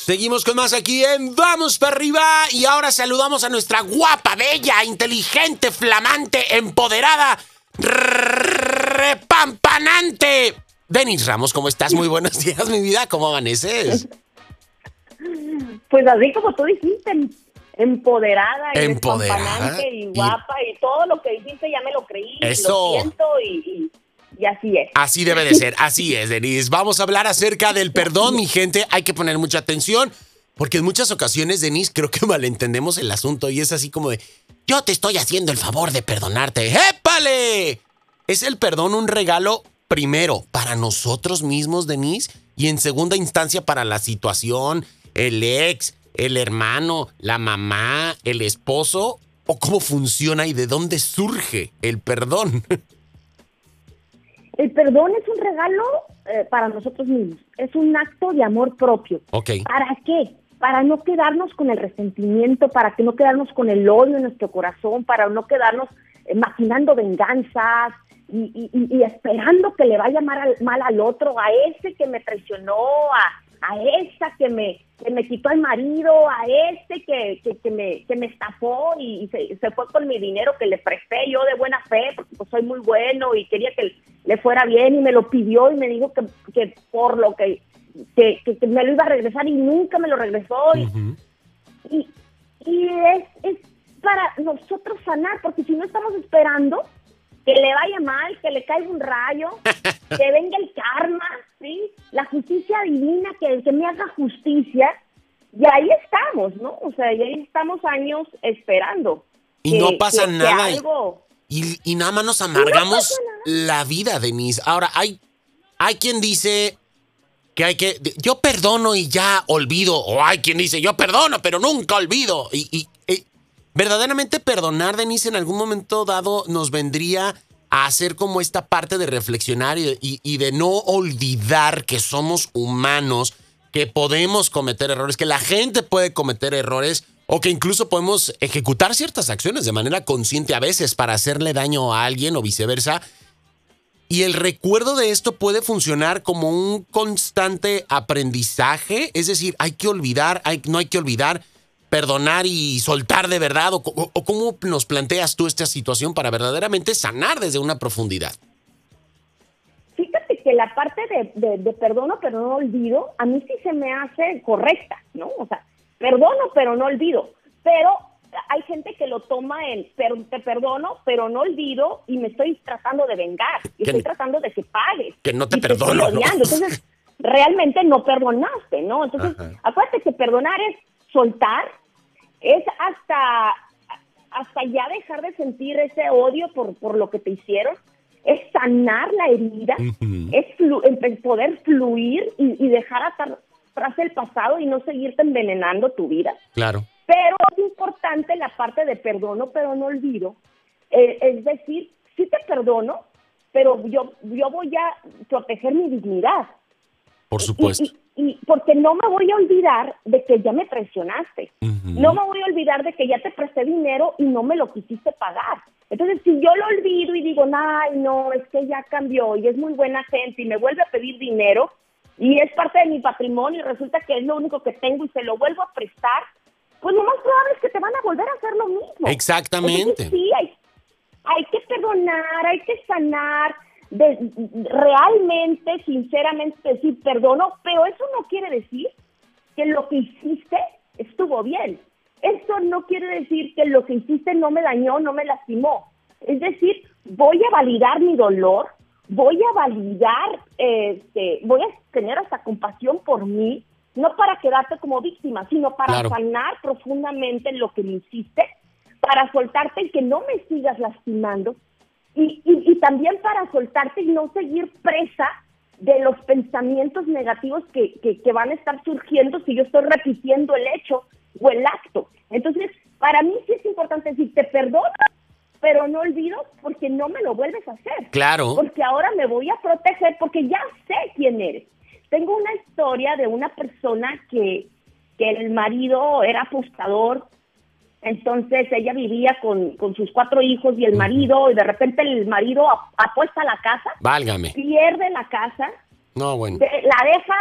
Seguimos con más aquí en Vamos para arriba y ahora saludamos a nuestra guapa, bella, inteligente, flamante, empoderada, repampanante. Denis Ramos, ¿cómo estás? Muy buenos días, mi vida. ¿Cómo amaneces? Pues así como tú dijiste, empoderada, y Empoderada y guapa y... todo lo que dijiste ya me lo creí. Eso. Lo siento y, y así es. Así debe de ser, así es, Denise. Vamos a hablar acerca del perdón, mi gente. Hay que poner mucha atención. Porque en muchas ocasiones, Denise, creo que malentendemos el asunto y es así como de, yo te estoy haciendo el favor de perdonarte. ¡Épale! ¿Es el perdón un regalo primero para nosotros mismos, Denise? Y en segunda instancia para la situación, el ex, el hermano, la mamá, el esposo. ¿O cómo funciona y de dónde surge el perdón? El perdón es un regalo eh, para nosotros mismos, es un acto de amor propio. ¿Para qué? Para no quedarnos con el resentimiento, para que no quedarnos con el odio en nuestro corazón, para no quedarnos eh, maquinando venganzas y, esperando que le vaya mal al, mal al otro, a ese que me traicionó, a, a esa que me, que me quitó el marido, a este que, que, me, que me estafó y, se, se, fue con mi dinero que le presté yo de buena fe, porque pues soy muy bueno y quería que le fuera bien y me lo pidió y me dijo que, que por lo que, que, que, me lo iba a regresar y nunca me lo regresó. Y, y, es, es para nosotros sanar, porque si no estamos esperando que le vaya mal, que le caiga un rayo, que venga el karma, ¿sí? La justicia divina, que, que me haga justicia. Y ahí estamos, ¿no? O sea, y ahí estamos años esperando. Y no pasa nada. y, y, nada más nos amargamos la vida, Denise. Ahora, hay, hay quien dice que hay que... Yo perdono y ya olvido. O hay quien dice, yo perdono, pero nunca olvido. Y, y verdaderamente perdonar, Denise, en algún momento dado nos vendría a hacer como esta parte de reflexionar y, de no olvidar que somos humanos, que podemos cometer errores, que la gente puede cometer errores o que incluso podemos ejecutar ciertas acciones de manera consciente a veces para hacerle daño a alguien o viceversa. Y el recuerdo de esto puede funcionar como un constante aprendizaje, es decir, hay que olvidar, no hay que olvidar, perdonar y soltar de verdad? O, cómo nos planteas tú esta situación para verdaderamente sanar desde una profundidad? Fíjate que la parte de, de, perdono pero no olvido, a mí sí se me hace correcta, ¿no? O sea, perdono pero no olvido. Pero hay gente que lo toma en te perdono, pero no olvido y me estoy tratando de vengar. Y estoy tratando de que pagues. Que no te perdono. Entonces, realmente no perdonaste, ¿no? Entonces, acuérdate que perdonar es soltar, es hasta, hasta ya dejar de sentir ese odio por, por lo que te hicieron, es sanar la herida, es poder fluir y, dejar atrás el pasado y no seguirte envenenando tu vida. Claro. Pero es importante la parte de perdono, pero no olvido. Eh, es decir, sí te perdono, pero yo, yo voy a proteger mi dignidad. Por supuesto y porque no me voy a olvidar de que ya me traicionaste. No me voy a olvidar de que ya te presté dinero y no me lo quisiste pagar. Entonces, si yo lo olvido y digo, ay, no, es que ya cambió y es muy buena gente y me vuelve a pedir dinero y es parte de mi patrimonio y resulta que es lo único que tengo y se lo vuelvo a prestar, pues lo más probable es que te van a volver a hacer lo mismo. Exactamente. sí, hay, hay que perdonar, hay que sanar, de realmente, sinceramente decir perdono, pero eso no quiere decir que lo que hiciste estuvo bien. Eso no quiere decir que lo que hiciste no me dañó, no me lastimó. Es decir, voy a validar mi dolor, voy a validar, este, voy a tener hasta compasión por mí, no para quedarte como víctima, sino para sanar profundamente lo que me hiciste, para soltarte y que no me sigas lastimando, y, y, también para soltarte y no seguir presa de los pensamientos negativos que, que, van a estar surgiendo si yo estoy repitiendo el hecho o el acto. Entonces, para mí sí es importante decir, te perdono, pero no olvido porque no me lo vuelves a hacer. Claro. Porque ahora me voy a proteger porque ya sé quién eres. Tengo una historia de una persona que, que el marido era apostador entonces ella vivía con, sus cuatro hijos y el marido, y de repente el marido apuesta la casa. Válgame. Pierde la casa. No, bueno. la deja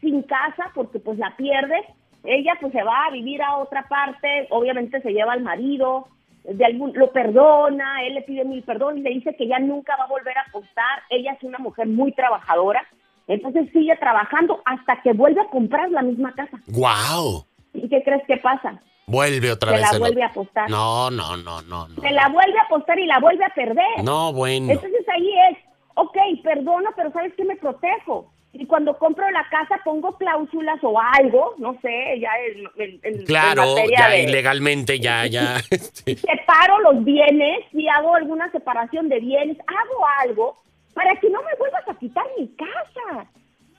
sin casa porque pues la pierde. Ella pues se va a vivir a otra parte, obviamente se lleva al marido, de algún, lo perdona, él le pide mil perdón y le dice que ya nunca va a volver a apostar. Ella es una mujer muy trabajadora, entonces sigue trabajando hasta que vuelve a comprar la misma casa. ¡Guau! ¿Y qué crees que pasa? Vuelve otra vez. Se la vuelve a apostar. No, no, no, no, no. Se la vuelve a apostar y la vuelve a perder. No, bueno. Entonces ahí es, ok, perdono, pero ¿sabes qué? Me protejo. Y cuando compro la casa pongo cláusulas o algo, no sé, ya en, Claro, ya ilegalmente, ya, ya. Separo los bienes y hago alguna separación de bienes, hago algo para que no me vuelvas a quitar mi casa,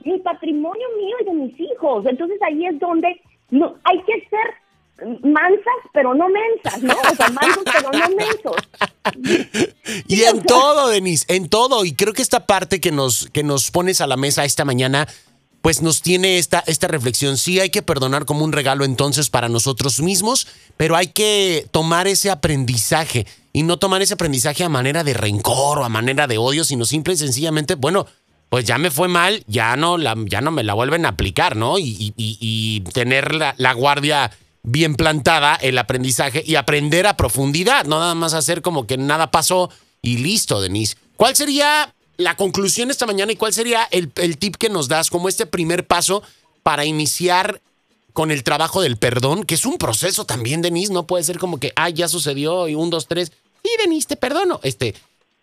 mi patrimonio mío y de mis hijos. Entonces ahí es donde no, hay que ser mansas, pero no mensas, ¿no? O sea, mansos, pero no mensos. Y en todo, Denise, en todo. Y creo que esta parte que nos, que nos pones a la mesa esta mañana, pues nos tiene esta, esta reflexión. Sí, hay que perdonar como un regalo entonces para nosotros mismos, pero hay que tomar ese aprendizaje y no tomar ese aprendizaje a manera de rencor o a manera de odio, sino simple y sencillamente, bueno, pues ya me fue mal, ya no, la, ya no me la vuelven a aplicar, ¿no? Y, y, tener la, la guardia bien plantada el aprendizaje y aprender a profundidad, no nada más hacer como que nada pasó y listo, Denise. ¿Cuál sería la conclusión esta mañana y cuál sería el, tip que nos das como este primer paso para iniciar con el trabajo del perdón, que es un proceso también, Denise, no puede ser como que, ah, ya sucedió y un, dos, tres, y Denise, te perdono. Este,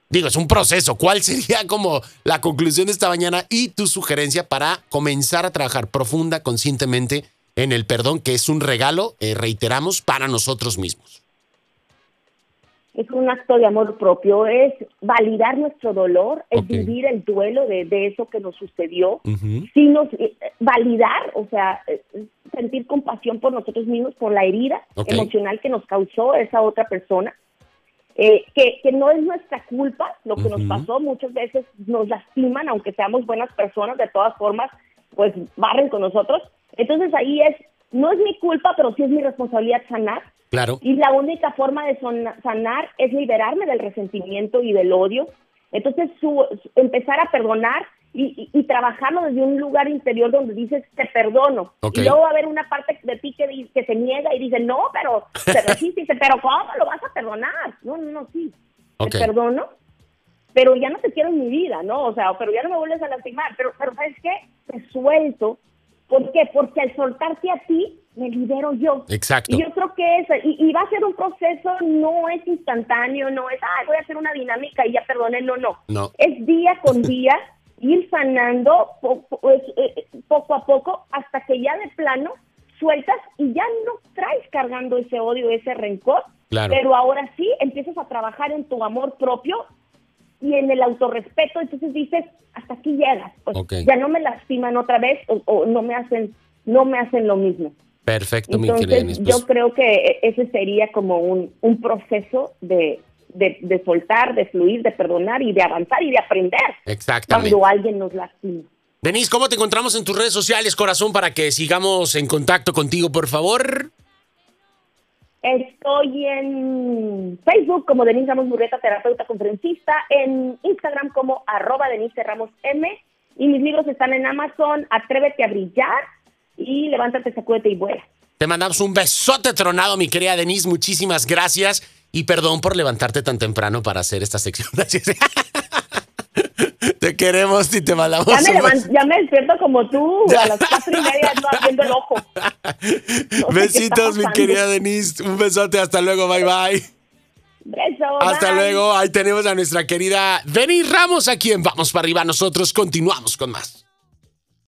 digo, es un proceso. ¿Cuál sería como la conclusión de esta mañana y tu sugerencia para comenzar a trabajar profunda, conscientemente en el perdón, que es un regalo, eh, reiteramos, para nosotros mismos. Es un acto de amor propio, es validar nuestro dolor, es vivir el duelo de, eso que nos sucedió, sino eh, validar, o sea, eh, sentir compasión por nosotros mismos, por la herida emocional que nos causó esa otra persona. que, que, no es nuestra culpa lo que nos pasó, muchas veces nos lastiman, aunque seamos buenas personas, de todas formas, pues barren con nosotros, entonces ahí es, no es mi culpa, pero sí es mi responsabilidad sanar. Claro. Y la única forma de sanar es liberarme del resentimiento y del odio. Entonces, su, empezar a perdonar y, trabajarlo desde un lugar interior donde dices, te perdono. Y luego va a haber una parte de ti que, que se niega y dice, no, pero, pero sí, dice, pero ¿cómo lo vas a perdonar? No, no, no, sí. Te perdono, pero ya no te quiero en mi vida, ¿no? O sea, pero ya no me vuelves a lastimar. Pero, pero ¿sabes qué? Te suelto ¿Por qué? Porque al soltarte a ti, me libero yo. Exacto. Y yo creo que es, y, va a ser un proceso, no es instantáneo, no es, ay, voy a hacer una dinámica y ya perdoné, no, no. No. Es día con día, ir sanando pues, eh, poco a poco hasta que ya de plano sueltas y ya no traes cargando ese odio, ese rencor. Claro. Pero ahora sí empiezas a trabajar en tu amor propio y en el autorrespeto, entonces dices, hasta aquí llegas, pues ya no me lastiman otra vez o, no me hacen no me hacen lo mismo. Perfecto, entonces, mi Yo creo que ese sería como un, un proceso de, de, soltar, de fluir, de perdonar y de avanzar y de aprender. Exactamente. Cuando alguien nos lastima. Denise, ¿cómo te encontramos en tus redes sociales, corazón, para que sigamos en contacto contigo, por favor? Estoy en Facebook como Denise Ramos Murrieta, terapeuta conferencista, en Instagram como arroba Denise Ramos M, y mis libros están en Amazon, Atrévete a brillar y Levántate, sacúdete y vuela. Te mandamos un besote tronado, mi querida Denise, muchísimas gracias y perdón por levantarte tan temprano para hacer esta sección. Te queremos y te mandamos. Ya me, despierto como tú, a las cuatro y media no haciendo el ojo. Besitos, mi querida Denise. Un besote, hasta luego, bye bye. Beso. Hasta luego. Ahí tenemos a nuestra querida Denise Ramos, a quien vamos para arriba. Nosotros continuamos con más.